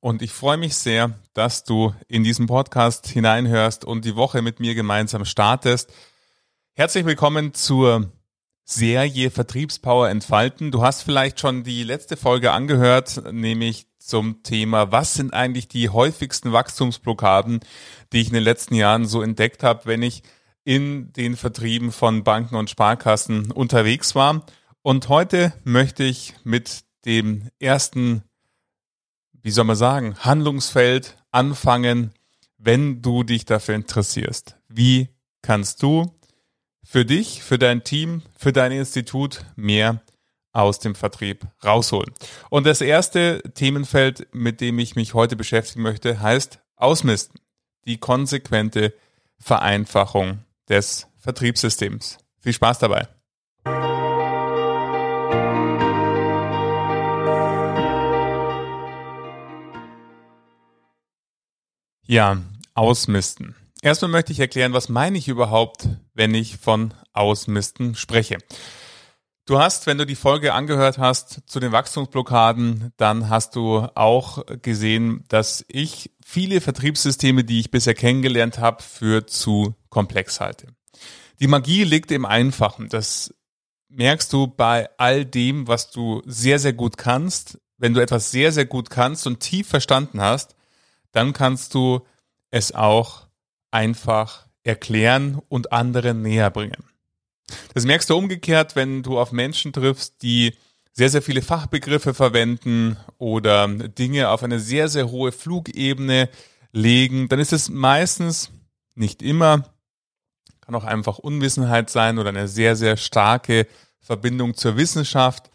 und ich freue mich sehr, dass du in diesen Podcast hineinhörst und die Woche mit mir gemeinsam startest. Herzlich willkommen zur Serie Vertriebspower entfalten. Du hast vielleicht schon die letzte Folge angehört, nämlich zum Thema, was sind eigentlich die häufigsten Wachstumsblockaden, die ich in den letzten Jahren so entdeckt habe, wenn ich in den Vertrieben von Banken und Sparkassen unterwegs war. Und heute möchte ich mit dem ersten wie soll man sagen, Handlungsfeld anfangen, wenn du dich dafür interessierst. Wie kannst du für dich, für dein Team, für dein Institut mehr aus dem Vertrieb rausholen? Und das erste Themenfeld, mit dem ich mich heute beschäftigen möchte, heißt Ausmisten. Die konsequente Vereinfachung des Vertriebssystems. Viel Spaß dabei. Ja, ausmisten. Erstmal möchte ich erklären, was meine ich überhaupt, wenn ich von ausmisten spreche. Du hast, wenn du die Folge angehört hast zu den Wachstumsblockaden, dann hast du auch gesehen, dass ich viele Vertriebssysteme, die ich bisher kennengelernt habe, für zu komplex halte. Die Magie liegt im Einfachen. Das merkst du bei all dem, was du sehr, sehr gut kannst. Wenn du etwas sehr, sehr gut kannst und tief verstanden hast, dann kannst du es auch einfach erklären und anderen näher bringen. Das merkst du umgekehrt, wenn du auf Menschen triffst, die sehr, sehr viele Fachbegriffe verwenden oder Dinge auf eine sehr, sehr hohe Flugebene legen, dann ist es meistens, nicht immer, kann auch einfach Unwissenheit sein oder eine sehr, sehr starke Verbindung zur Wissenschaft.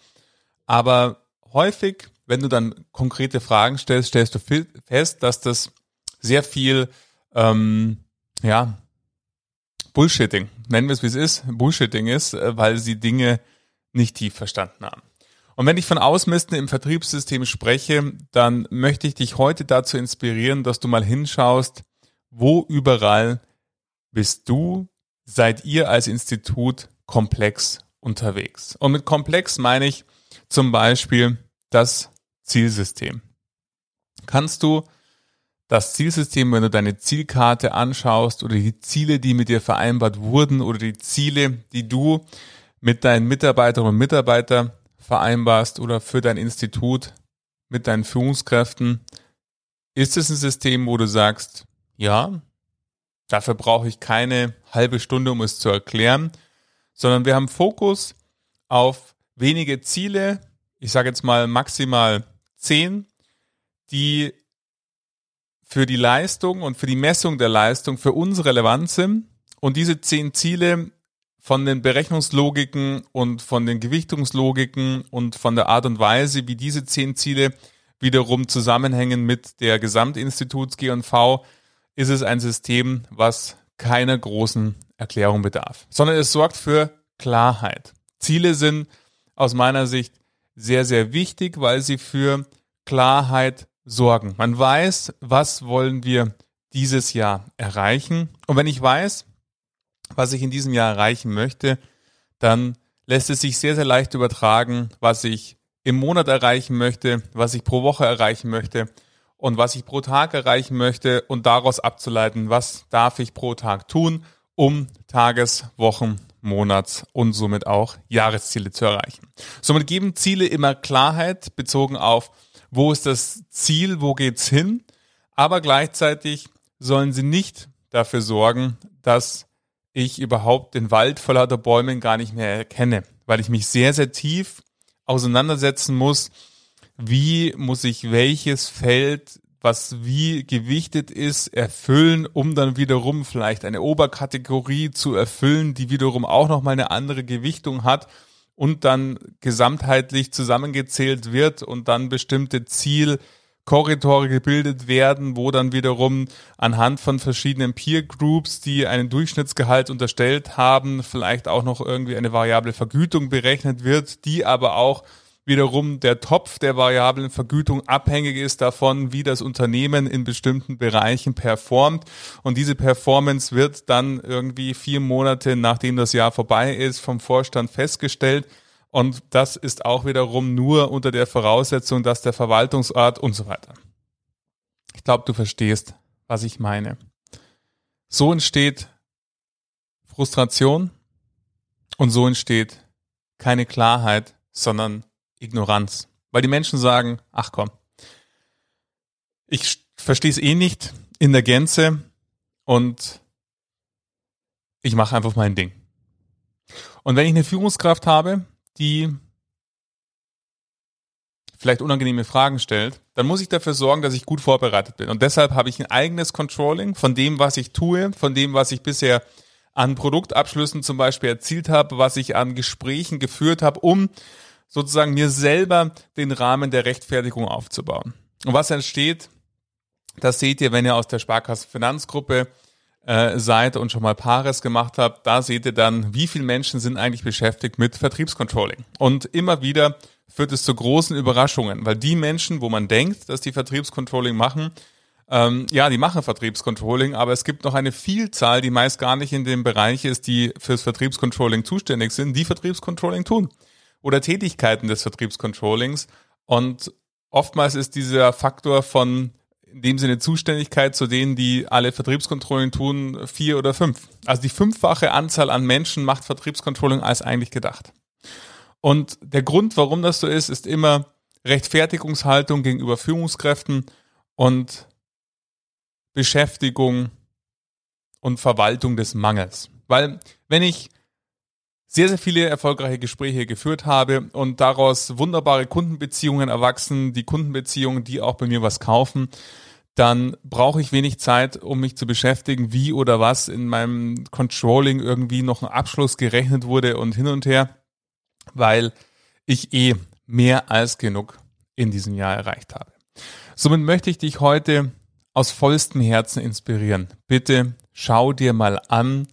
Aber häufig wenn du dann konkrete Fragen stellst, stellst du fest, dass das sehr viel, ähm, ja, Bullshitting, nennen wir es wie es ist, Bullshitting ist, äh, weil sie Dinge nicht tief verstanden haben. Und wenn ich von Ausmisten im Vertriebssystem spreche, dann möchte ich dich heute dazu inspirieren, dass du mal hinschaust, wo überall bist du, seid ihr als Institut komplex unterwegs. Und mit komplex meine ich zum Beispiel, dass Zielsystem. Kannst du das Zielsystem, wenn du deine Zielkarte anschaust oder die Ziele, die mit dir vereinbart wurden oder die Ziele, die du mit deinen Mitarbeiterinnen und Mitarbeitern vereinbarst oder für dein Institut mit deinen Führungskräften, ist es ein System, wo du sagst, ja, dafür brauche ich keine halbe Stunde, um es zu erklären, sondern wir haben Fokus auf wenige Ziele, ich sage jetzt mal maximal zehn, die für die Leistung und für die Messung der Leistung für uns relevant sind. Und diese zehn Ziele von den Berechnungslogiken und von den Gewichtungslogiken und von der Art und Weise, wie diese zehn Ziele wiederum zusammenhängen mit der Gesamtinstituts GV, ist es ein System, was keiner großen Erklärung bedarf, sondern es sorgt für Klarheit. Ziele sind aus meiner Sicht sehr, sehr wichtig, weil sie für Klarheit sorgen. Man weiß, was wollen wir dieses Jahr erreichen. Und wenn ich weiß, was ich in diesem Jahr erreichen möchte, dann lässt es sich sehr, sehr leicht übertragen, was ich im Monat erreichen möchte, was ich pro Woche erreichen möchte und was ich pro Tag erreichen möchte und daraus abzuleiten, was darf ich pro Tag tun, um Tages-, Wochen-, Monats- und somit auch Jahresziele zu erreichen. Somit geben Ziele immer Klarheit bezogen auf, wo ist das Ziel, wo geht's hin, aber gleichzeitig sollen sie nicht dafür sorgen, dass ich überhaupt den Wald vor lauter Bäumen gar nicht mehr erkenne, weil ich mich sehr, sehr tief auseinandersetzen muss, wie muss ich welches Feld was wie gewichtet ist, erfüllen, um dann wiederum vielleicht eine Oberkategorie zu erfüllen, die wiederum auch nochmal eine andere Gewichtung hat und dann gesamtheitlich zusammengezählt wird und dann bestimmte Zielkombinationen Korridore gebildet werden, wo dann wiederum anhand von verschiedenen Peer Groups, die einen Durchschnittsgehalt unterstellt haben, vielleicht auch noch irgendwie eine variable Vergütung berechnet wird, die aber auch wiederum der Topf der variablen Vergütung abhängig ist davon, wie das Unternehmen in bestimmten Bereichen performt. Und diese Performance wird dann irgendwie vier Monate nachdem das Jahr vorbei ist vom Vorstand festgestellt. Und das ist auch wiederum nur unter der Voraussetzung, dass der Verwaltungsort und so weiter. Ich glaube, du verstehst, was ich meine. So entsteht Frustration und so entsteht keine Klarheit, sondern Ignoranz. Weil die Menschen sagen, ach komm, ich verstehe es eh nicht in der Gänze und ich mache einfach mein Ding. Und wenn ich eine Führungskraft habe, die vielleicht unangenehme Fragen stellt, dann muss ich dafür sorgen, dass ich gut vorbereitet bin. Und deshalb habe ich ein eigenes Controlling von dem, was ich tue, von dem, was ich bisher an Produktabschlüssen zum Beispiel erzielt habe, was ich an Gesprächen geführt habe, um sozusagen mir selber den Rahmen der Rechtfertigung aufzubauen. Und was entsteht, das seht ihr, wenn ihr aus der Sparkasse Finanzgruppe äh, seid und schon mal Paares gemacht habt, da seht ihr dann, wie viele Menschen sind eigentlich beschäftigt mit Vertriebscontrolling. Und immer wieder führt es zu großen Überraschungen, weil die Menschen, wo man denkt, dass die Vertriebscontrolling machen, ähm, ja, die machen Vertriebscontrolling, aber es gibt noch eine Vielzahl, die meist gar nicht in dem Bereich ist, die fürs Vertriebscontrolling zuständig sind, die Vertriebscontrolling tun. Oder Tätigkeiten des Vertriebscontrollings. Und oftmals ist dieser Faktor von in dem Sinne Zuständigkeit zu denen, die alle Vertriebskontrollen tun, vier oder fünf. Also die fünffache Anzahl an Menschen macht Vertriebskontrolling als eigentlich gedacht. Und der Grund, warum das so ist, ist immer Rechtfertigungshaltung gegenüber Führungskräften und Beschäftigung und Verwaltung des Mangels. Weil wenn ich sehr, sehr viele erfolgreiche Gespräche geführt habe und daraus wunderbare Kundenbeziehungen erwachsen, die Kundenbeziehungen, die auch bei mir was kaufen, dann brauche ich wenig Zeit, um mich zu beschäftigen, wie oder was in meinem Controlling irgendwie noch ein Abschluss gerechnet wurde und hin und her, weil ich eh mehr als genug in diesem Jahr erreicht habe. Somit möchte ich dich heute aus vollstem Herzen inspirieren. Bitte schau dir mal an,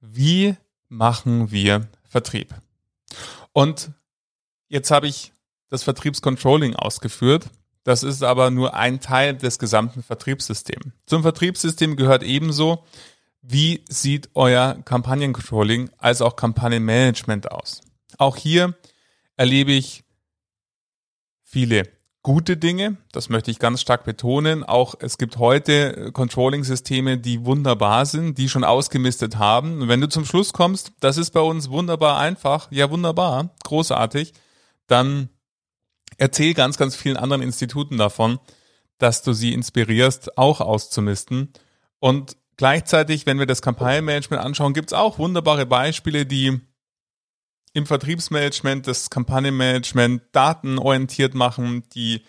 wie machen wir Vertrieb. Und jetzt habe ich das Vertriebscontrolling ausgeführt. Das ist aber nur ein Teil des gesamten Vertriebssystems. Zum Vertriebssystem gehört ebenso, wie sieht euer Kampagnencontrolling als auch Kampagnenmanagement aus. Auch hier erlebe ich viele gute Dinge. Das möchte ich ganz stark betonen. Auch es gibt heute Controlling-Systeme, die wunderbar sind, die schon ausgemistet haben. Und wenn du zum Schluss kommst, das ist bei uns wunderbar einfach, ja wunderbar, großartig, dann erzähl ganz, ganz vielen anderen Instituten davon, dass du sie inspirierst, auch auszumisten. Und gleichzeitig, wenn wir das Kampagnenmanagement anschauen, gibt es auch wunderbare Beispiele, die im Vertriebsmanagement, das Kampagnenmanagement datenorientiert machen, die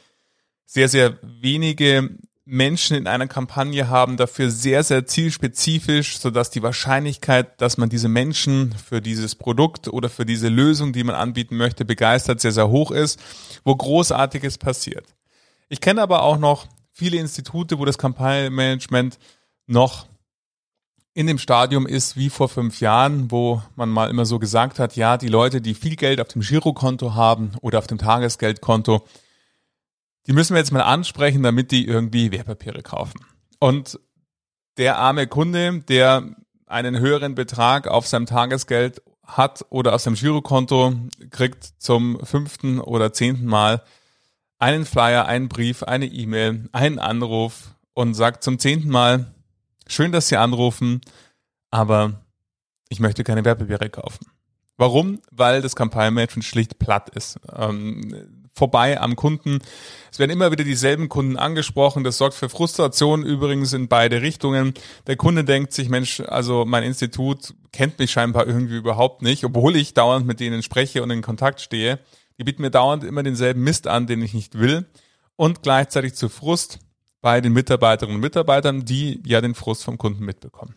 sehr, sehr wenige Menschen in einer Kampagne haben, dafür sehr, sehr zielspezifisch, sodass die Wahrscheinlichkeit, dass man diese Menschen für dieses Produkt oder für diese Lösung, die man anbieten möchte, begeistert, sehr, sehr hoch ist, wo Großartiges passiert. Ich kenne aber auch noch viele Institute, wo das Kampagnenmanagement noch in dem Stadium ist wie vor fünf Jahren, wo man mal immer so gesagt hat, ja, die Leute, die viel Geld auf dem Girokonto haben oder auf dem Tagesgeldkonto, die müssen wir jetzt mal ansprechen, damit die irgendwie Wertpapiere kaufen. Und der arme Kunde, der einen höheren Betrag auf seinem Tagesgeld hat oder aus seinem Girokonto, kriegt zum fünften oder zehnten Mal einen Flyer, einen Brief, eine E-Mail, einen Anruf und sagt zum zehnten Mal, Schön, dass Sie anrufen, aber ich möchte keine Werbepapiere kaufen. Warum? Weil das Kampagnenmanagement schlicht platt ist. Ähm, vorbei am Kunden. Es werden immer wieder dieselben Kunden angesprochen. Das sorgt für Frustration übrigens in beide Richtungen. Der Kunde denkt sich, Mensch, also mein Institut kennt mich scheinbar irgendwie überhaupt nicht, obwohl ich dauernd mit denen spreche und in Kontakt stehe. Die bieten mir dauernd immer denselben Mist an, den ich nicht will. Und gleichzeitig zu Frust bei den Mitarbeiterinnen und Mitarbeitern, die ja den Frust vom Kunden mitbekommen.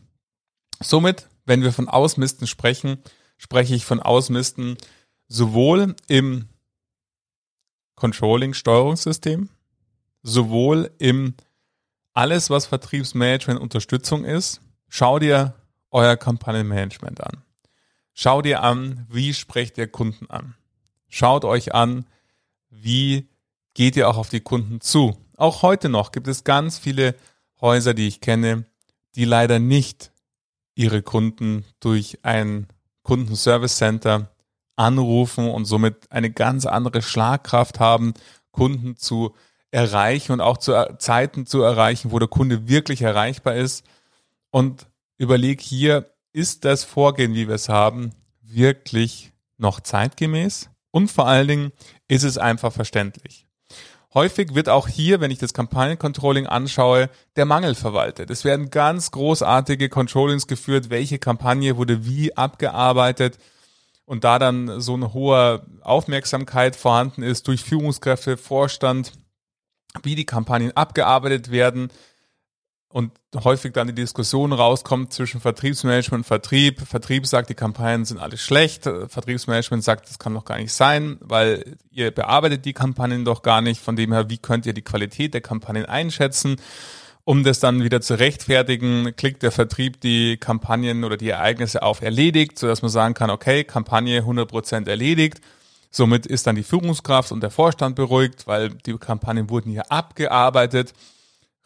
Somit, wenn wir von Ausmisten sprechen, spreche ich von sowohl im alles, was Vertriebsmanagement Unterstützung ist, schau dir euer Kampagnenmanagement an. Schau dir an, wie sprecht ihr Kunden an. Schaut euch an, wie geht ihr auch auf die Kunden zu. Auch heute noch gibt es ganz viele Häuser, die ich kenne, die leider nicht ihre Kunden durch ein Kundenservice Center anrufen und somit eine ganz andere Schlagkraft haben, Kunden zu erreichen und auch zu Zeiten zu erreichen, wo der Kunde wirklich erreichbar ist. Und überleg hier, ist das Vorgehen, wie wir es haben, wirklich noch zeitgemäß? Und vor allen Dingen, ist es einfach verständlich? Häufig wird auch hier, wenn ich das Kampagnencontrolling anschaue, der Mangel verwaltet. Es werden ganz großartige Controllings geführt, welche Kampagne wurde wie abgearbeitet. Und da dann so eine hohe Aufmerksamkeit vorhanden ist durch Führungskräfte, Vorstand, wie die Kampagnen abgearbeitet werden, und häufig dann die Diskussion rauskommt zwischen Vertriebsmanagement und Vertrieb. Vertrieb sagt, die Kampagnen sind alle schlecht. Vertriebsmanagement sagt, das kann doch gar nicht sein, weil ihr bearbeitet die Kampagnen doch gar nicht. Von dem her, wie könnt ihr die Qualität der Kampagnen einschätzen? Um das dann wieder zu rechtfertigen, klickt der Vertrieb die Kampagnen oder die Ereignisse auf erledigt, sodass man sagen kann, okay, Kampagne 100% erledigt. Somit ist dann die Führungskraft und der Vorstand beruhigt, weil die Kampagnen wurden hier abgearbeitet.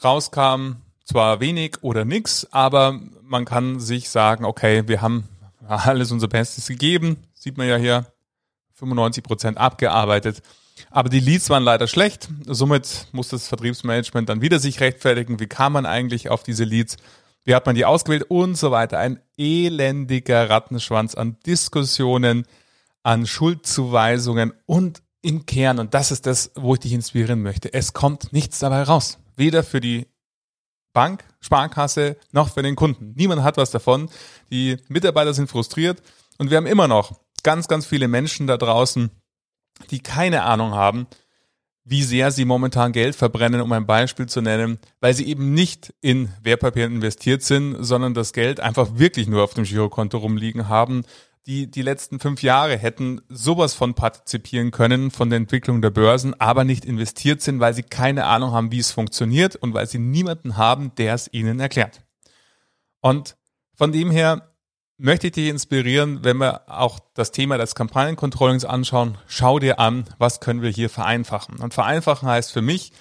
Rauskam, zwar wenig oder nix, aber man kann sich sagen, okay, wir haben alles unser Bestes gegeben. Sieht man ja hier, 95 Prozent abgearbeitet. Aber die Leads waren leider schlecht. Somit muss das Vertriebsmanagement dann wieder sich rechtfertigen. Wie kam man eigentlich auf diese Leads? Wie hat man die ausgewählt und so weiter? Ein elendiger Rattenschwanz an Diskussionen, an Schuldzuweisungen und im Kern, und das ist das, wo ich dich inspirieren möchte, es kommt nichts dabei raus. Weder für die Bank, Sparkasse noch für den Kunden. Niemand hat was davon. Die Mitarbeiter sind frustriert und wir haben immer noch ganz, ganz viele Menschen da draußen, die keine Ahnung haben, wie sehr sie momentan Geld verbrennen, um ein Beispiel zu nennen, weil sie eben nicht in Wertpapieren investiert sind, sondern das Geld einfach wirklich nur auf dem Girokonto rumliegen haben die die letzten fünf Jahre hätten sowas von partizipieren können von der Entwicklung der Börsen, aber nicht investiert sind, weil sie keine Ahnung haben, wie es funktioniert und weil sie niemanden haben, der es ihnen erklärt. Und von dem her möchte ich dich inspirieren, wenn wir auch das Thema des Kampagnencontrollings anschauen, schau dir an, was können wir hier vereinfachen. Und vereinfachen heißt für mich,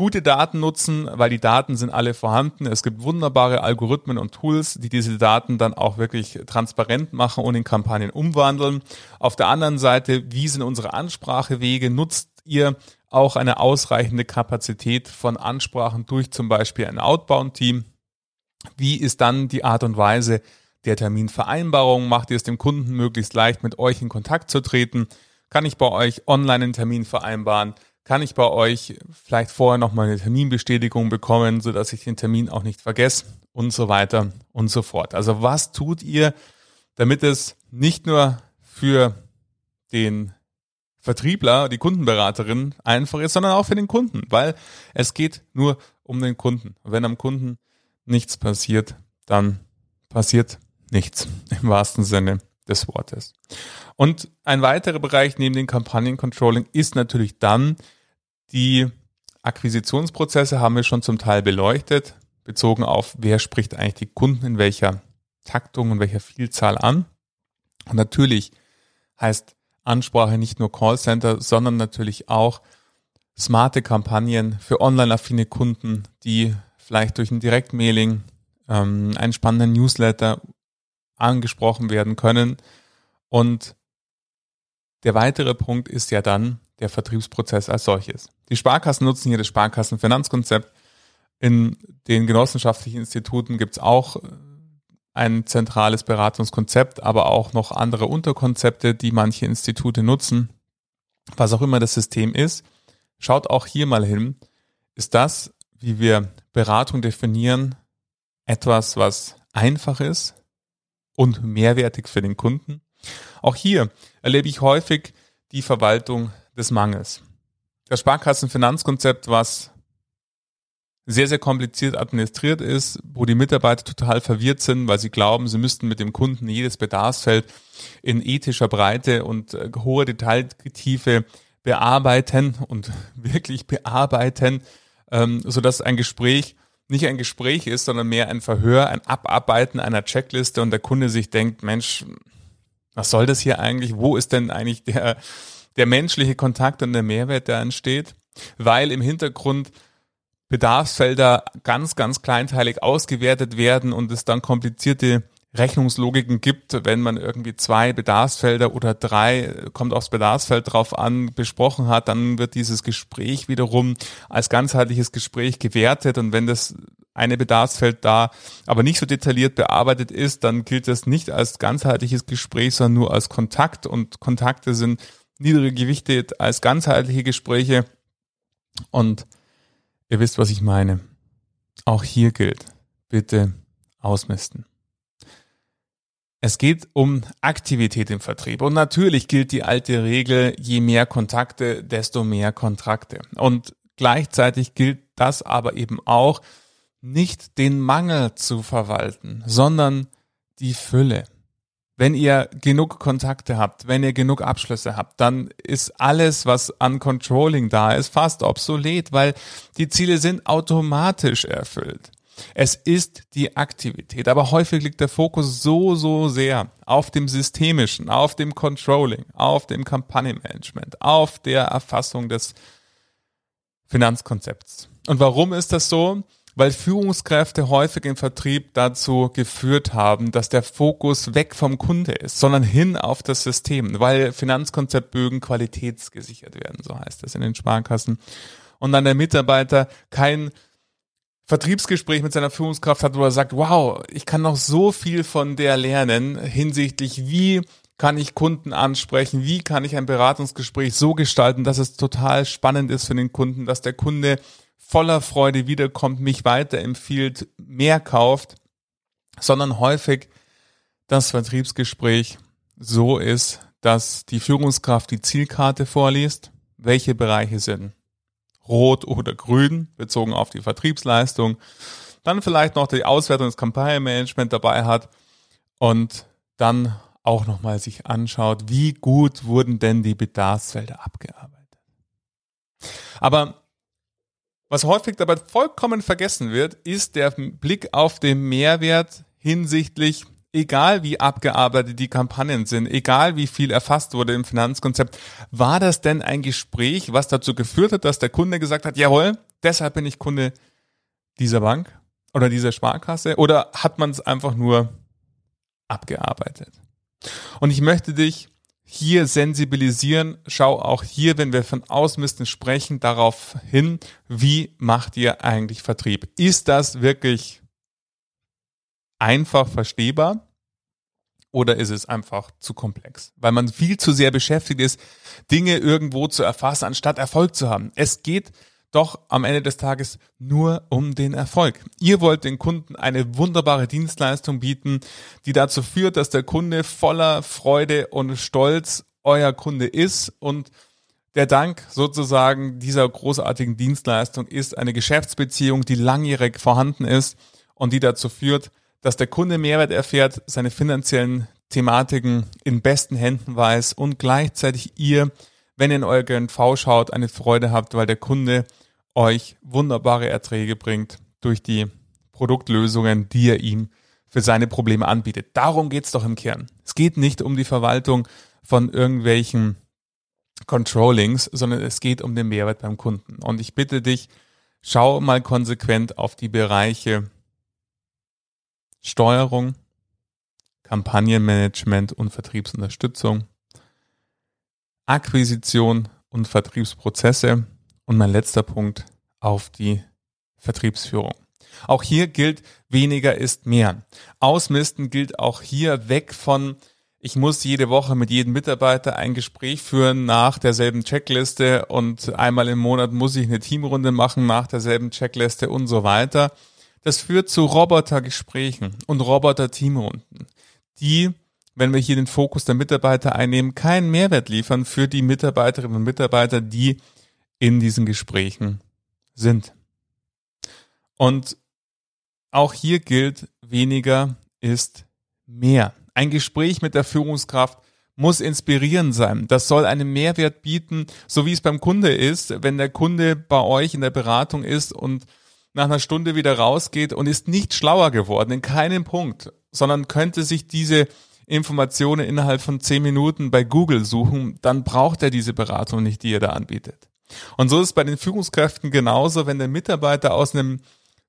gute Daten nutzen, weil die Daten sind alle vorhanden. Es gibt wunderbare Algorithmen und Tools, die diese Daten dann auch wirklich transparent machen und in Kampagnen umwandeln. Auf der anderen Seite, wie sind unsere Ansprachewege? Nutzt ihr auch eine ausreichende Kapazität von Ansprachen durch zum Beispiel ein Outbound-Team? Wie ist dann die Art und Weise der Terminvereinbarung? Macht ihr es dem Kunden möglichst leicht, mit euch in Kontakt zu treten? Kann ich bei euch online einen Termin vereinbaren? Kann ich bei euch vielleicht vorher nochmal eine Terminbestätigung bekommen, sodass ich den Termin auch nicht vergesse und so weiter und so fort. Also was tut ihr, damit es nicht nur für den Vertriebler, die Kundenberaterin einfach ist, sondern auch für den Kunden, weil es geht nur um den Kunden. Und wenn am Kunden nichts passiert, dann passiert nichts im wahrsten Sinne des Wortes. Und ein weiterer Bereich neben dem Kampagnencontrolling ist natürlich dann, die Akquisitionsprozesse haben wir schon zum Teil beleuchtet, bezogen auf, wer spricht eigentlich die Kunden in welcher Taktung und welcher Vielzahl an. Und natürlich heißt Ansprache nicht nur Callcenter, sondern natürlich auch smarte Kampagnen für online-affine Kunden, die vielleicht durch ein Direktmailing, ähm, einen spannenden Newsletter angesprochen werden können. Und der weitere Punkt ist ja dann, der Vertriebsprozess als solches. Die Sparkassen nutzen hier das Sparkassenfinanzkonzept. In den genossenschaftlichen Instituten gibt es auch äh, ein zentrales Beratungskonzept, aber auch noch andere Unterkonzepte, die manche Institute nutzen. Was auch immer das System ist, schaut auch hier mal hin. Ist das, wie wir Beratung definieren, etwas, was einfach ist und mehrwertig für den Kunden? Auch hier erlebe ich häufig die Verwaltung des Mangels. Das Sparkassenfinanzkonzept, was sehr, sehr kompliziert administriert ist, wo die Mitarbeiter total verwirrt sind, weil sie glauben, sie müssten mit dem Kunden jedes Bedarfsfeld in ethischer Breite und äh, hoher Detailtiefe bearbeiten und wirklich bearbeiten, ähm, sodass ein Gespräch nicht ein Gespräch ist, sondern mehr ein Verhör, ein Abarbeiten einer Checkliste und der Kunde sich denkt, Mensch, was soll das hier eigentlich? Wo ist denn eigentlich der, der menschliche Kontakt und der Mehrwert, der entsteht? Weil im Hintergrund Bedarfsfelder ganz, ganz kleinteilig ausgewertet werden und es dann komplizierte Rechnungslogiken gibt, wenn man irgendwie zwei Bedarfsfelder oder drei, kommt aufs Bedarfsfeld drauf an, besprochen hat, dann wird dieses Gespräch wiederum als ganzheitliches Gespräch gewertet und wenn das eine Bedarfsfeld da aber nicht so detailliert bearbeitet ist, dann gilt das nicht als ganzheitliches Gespräch, sondern nur als Kontakt und Kontakte sind niedrig gewichtet als ganzheitliche Gespräche und ihr wisst, was ich meine. Auch hier gilt, bitte ausmisten. Es geht um Aktivität im Vertrieb. Und natürlich gilt die alte Regel, je mehr Kontakte, desto mehr Kontrakte. Und gleichzeitig gilt das aber eben auch, nicht den Mangel zu verwalten, sondern die Fülle. Wenn ihr genug Kontakte habt, wenn ihr genug Abschlüsse habt, dann ist alles, was an Controlling da ist, fast obsolet, weil die Ziele sind automatisch erfüllt. Es ist die Aktivität, aber häufig liegt der Fokus so, so sehr auf dem Systemischen, auf dem Controlling, auf dem Kampagnenmanagement, auf der Erfassung des Finanzkonzepts. Und warum ist das so? Weil Führungskräfte häufig im Vertrieb dazu geführt haben, dass der Fokus weg vom Kunde ist, sondern hin auf das System, weil Finanzkonzeptbögen qualitätsgesichert werden, so heißt es in den Sparkassen. Und dann der Mitarbeiter kein Vertriebsgespräch mit seiner Führungskraft hat, wo er sagt, wow, ich kann noch so viel von der lernen hinsichtlich, wie kann ich Kunden ansprechen, wie kann ich ein Beratungsgespräch so gestalten, dass es total spannend ist für den Kunden, dass der Kunde voller Freude wiederkommt, mich weiterempfiehlt, mehr kauft, sondern häufig das Vertriebsgespräch so ist, dass die Führungskraft die Zielkarte vorliest, welche Bereiche sind rot oder grün, bezogen auf die Vertriebsleistung. Dann vielleicht noch die Auswertung des Kampagnenmanagement dabei hat und dann auch nochmal sich anschaut, wie gut wurden denn die Bedarfsfelder abgearbeitet. Aber was häufig dabei vollkommen vergessen wird, ist der Blick auf den Mehrwert hinsichtlich egal wie abgearbeitet die Kampagnen sind, egal wie viel erfasst wurde im Finanzkonzept, war das denn ein Gespräch, was dazu geführt hat, dass der Kunde gesagt hat, jawohl, deshalb bin ich Kunde dieser Bank oder dieser Sparkasse oder hat man es einfach nur abgearbeitet? Und ich möchte dich hier sensibilisieren. Schau auch hier, wenn wir von Ausmisten sprechen, darauf hin, wie macht ihr eigentlich Vertrieb? Ist das wirklich einfach verstehbar oder ist es einfach zu komplex? Weil man viel zu sehr beschäftigt ist, Dinge irgendwo zu erfassen, anstatt Erfolg zu haben. Es geht doch am Ende des Tages nur um den Erfolg. Ihr wollt den Kunden eine wunderbare Dienstleistung bieten, die dazu führt, dass der Kunde voller Freude und Stolz euer Kunde ist und der Dank sozusagen dieser großartigen Dienstleistung ist eine Geschäftsbeziehung, die langjährig vorhanden ist und die dazu führt, dass der Kunde Mehrwert erfährt, seine finanziellen Thematiken in besten Händen weiß und gleichzeitig ihr, wenn ihr in euer GNV schaut, eine Freude habt, weil der Kunde euch wunderbare Erträge bringt durch die Produktlösungen, die er ihm für seine Probleme anbietet. Darum geht's doch im Kern. Es geht nicht um die Verwaltung von irgendwelchen Controllings, sondern es geht um den Mehrwert beim Kunden. Und ich bitte dich, schau mal konsequent auf die Bereiche Steuerung, Kampagnenmanagement und Vertriebsunterstützung, Akquisition und Vertriebsprozesse und mein letzter Punkt auf die Vertriebsführung. Auch hier gilt, weniger ist mehr. Ausmisten gilt auch hier weg von, ich muss jede Woche mit jedem Mitarbeiter ein Gespräch führen nach derselben Checkliste und einmal im Monat muss ich eine Teamrunde machen nach derselben Checkliste und so weiter. Das führt zu Robotergesprächen und Roboter-Teamrunden, die, wenn wir hier den Fokus der Mitarbeiter einnehmen, keinen Mehrwert liefern für die Mitarbeiterinnen und Mitarbeiter, die in diesen Gesprächen sind. Und auch hier gilt, weniger ist mehr. Ein Gespräch mit der Führungskraft muss inspirierend sein. Das soll einen Mehrwert bieten, so wie es beim Kunde ist, wenn der Kunde bei euch in der Beratung ist und nach einer Stunde wieder rausgeht und ist nicht schlauer geworden, in keinem Punkt, sondern könnte sich diese Informationen innerhalb von zehn Minuten bei Google suchen, dann braucht er diese Beratung nicht, die ihr da anbietet. Und so ist es bei den Führungskräften genauso, wenn der Mitarbeiter aus einem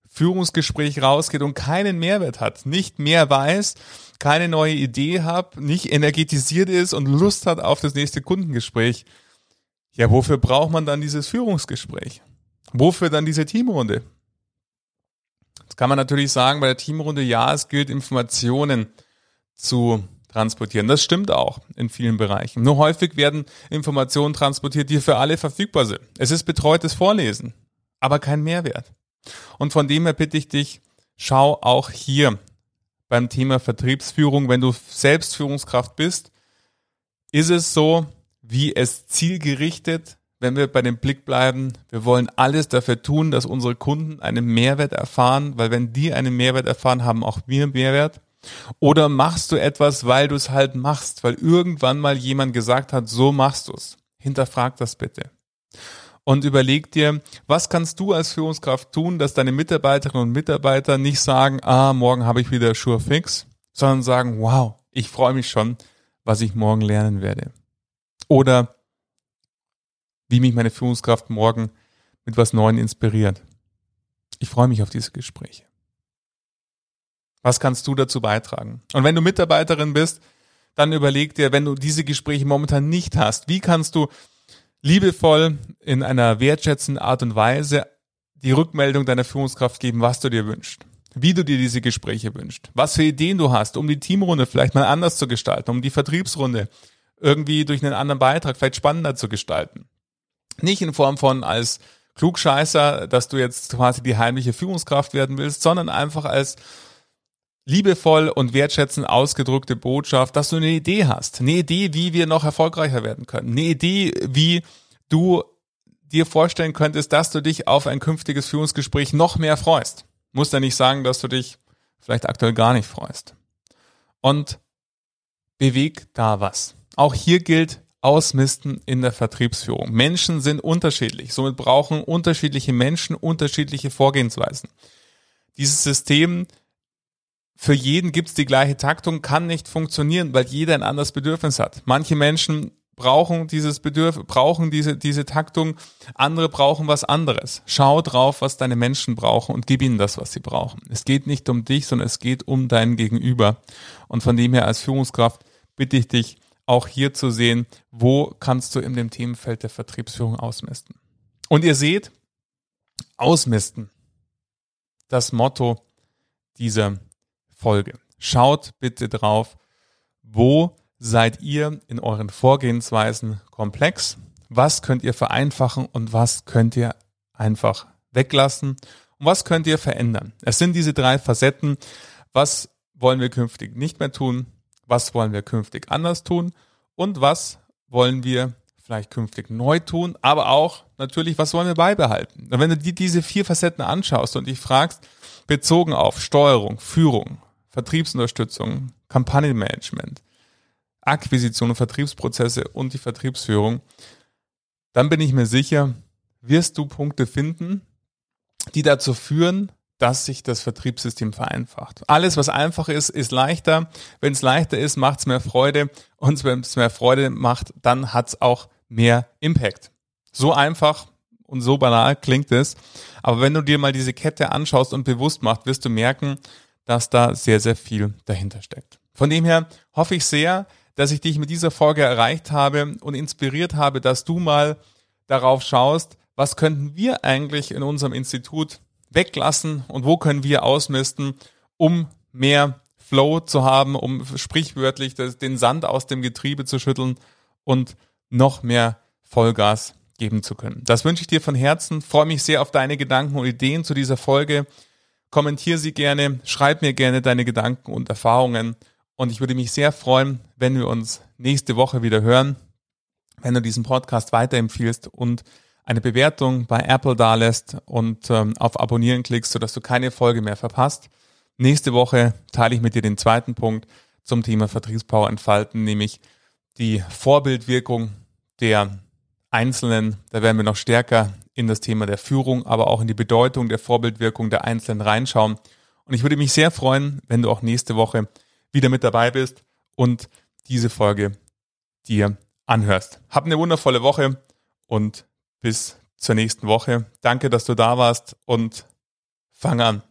Führungsgespräch rausgeht und keinen Mehrwert hat, nicht mehr weiß, keine neue Idee hat, nicht energetisiert ist und Lust hat auf das nächste Kundengespräch. Ja, wofür braucht man dann dieses Führungsgespräch? Wofür dann diese Teamrunde? Jetzt kann man natürlich sagen, bei der Teamrunde, ja, es gilt Informationen zu transportieren. Das stimmt auch in vielen Bereichen. Nur häufig werden Informationen transportiert, die für alle verfügbar sind. Es ist betreutes Vorlesen, aber kein Mehrwert. Und von dem her bitte ich dich, schau auch hier beim Thema Vertriebsführung, wenn du selbst Führungskraft bist, ist es so, wie es zielgerichtet, wenn wir bei dem Blick bleiben, wir wollen alles dafür tun, dass unsere Kunden einen Mehrwert erfahren, weil wenn die einen Mehrwert erfahren, haben auch wir Mehrwert. Oder machst du etwas, weil du es halt machst, weil irgendwann mal jemand gesagt hat, so machst du es. Hinterfrag das bitte. Und überleg dir, was kannst du als Führungskraft tun, dass deine Mitarbeiterinnen und Mitarbeiter nicht sagen, ah, morgen habe ich wieder Sure Fix, sondern sagen, wow, ich freue mich schon, was ich morgen lernen werde. Oder wie mich meine Führungskraft morgen mit was Neuem inspiriert. Ich freue mich auf diese Gespräche. Was kannst du dazu beitragen? Und wenn du Mitarbeiterin bist, dann überleg dir, wenn du diese Gespräche momentan nicht hast, wie kannst du liebevoll in einer wertschätzenden Art und Weise die Rückmeldung deiner Führungskraft geben, was du dir wünschst, wie du dir diese Gespräche wünschst, was für Ideen du hast, um die Teamrunde vielleicht mal anders zu gestalten, um die Vertriebsrunde irgendwie durch einen anderen Beitrag vielleicht spannender zu gestalten. Nicht in Form von als Klugscheißer, dass du jetzt quasi die heimliche Führungskraft werden willst, sondern einfach als liebevoll und wertschätzend ausgedrückte Botschaft, dass du eine Idee hast. Eine Idee, wie wir noch erfolgreicher werden können. Eine Idee, wie du dir vorstellen könntest, dass du dich auf ein künftiges Führungsgespräch noch mehr freust. Muss ja nicht sagen, dass du dich vielleicht aktuell gar nicht freust. Und beweg da was. Auch hier gilt Ausmisten in der Vertriebsführung. Menschen sind unterschiedlich. Somit brauchen unterschiedliche Menschen unterschiedliche Vorgehensweisen. Dieses System für jeden gibt's die gleiche Taktung, kann nicht funktionieren, weil jeder ein anderes Bedürfnis hat. Manche Menschen brauchen dieses Bedürfnis, brauchen diese, diese Taktung, andere brauchen was anderes. Schau drauf, was deine Menschen brauchen und gib ihnen das, was sie brauchen. Es geht nicht um dich, sondern es geht um dein Gegenüber. Und von dem her als Führungskraft bitte ich dich, auch hier zu sehen, wo kannst du in dem Themenfeld der Vertriebsführung ausmisten. Und ihr seht, ausmisten, das Motto dieser Folge. Schaut bitte drauf, wo seid ihr in euren Vorgehensweisen komplex? Was könnt ihr vereinfachen und was könnt ihr einfach weglassen? Und was könnt ihr verändern? Es sind diese drei Facetten. Was wollen wir künftig nicht mehr tun? Was wollen wir künftig anders tun? Und was wollen wir vielleicht künftig neu tun? Aber auch natürlich, was wollen wir beibehalten? Und wenn du dir diese vier Facetten anschaust und dich fragst, bezogen auf Steuerung, Führung, Vertriebsunterstützung, Kampagnenmanagement, Akquisition und Vertriebsprozesse und die Vertriebsführung, dann bin ich mir sicher, wirst du Punkte finden, die dazu führen, dass sich das Vertriebssystem vereinfacht. Alles, was einfach ist, ist leichter. Wenn es leichter ist, macht es mehr Freude. Und wenn es mehr Freude macht, dann hat es auch mehr Impact. So einfach und so banal klingt es. Aber wenn du dir mal diese Kette anschaust und bewusst machst, wirst du merken, dass da sehr, sehr viel dahinter steckt. Von dem her hoffe ich sehr, dass ich dich mit dieser Folge erreicht habe und inspiriert habe, dass du mal darauf schaust, was könnten wir eigentlich in unserem Institut weglassen und wo können wir ausmisten, um mehr Flow zu haben, um sprichwörtlich den Sand aus dem Getriebe zu schütteln und noch mehr Vollgas geben zu können. Das wünsche ich dir von Herzen. Freue mich sehr auf deine Gedanken und Ideen zu dieser Folge. Kommentier sie gerne, schreib mir gerne deine Gedanken und Erfahrungen. Und ich würde mich sehr freuen, wenn wir uns nächste Woche wieder hören, wenn du diesen Podcast weiterempfiehlst und eine Bewertung bei Apple dalässt und ähm, auf Abonnieren klickst, sodass du keine Folge mehr verpasst. Nächste Woche teile ich mit dir den zweiten Punkt zum Thema Vertriebspower entfalten, nämlich die Vorbildwirkung der Einzelnen. Da werden wir noch stärker in das Thema der Führung, aber auch in die Bedeutung der Vorbildwirkung der Einzelnen reinschauen. Und ich würde mich sehr freuen, wenn du auch nächste Woche wieder mit dabei bist und diese Folge dir anhörst. Hab eine wundervolle Woche und bis zur nächsten Woche. Danke, dass du da warst und fang an.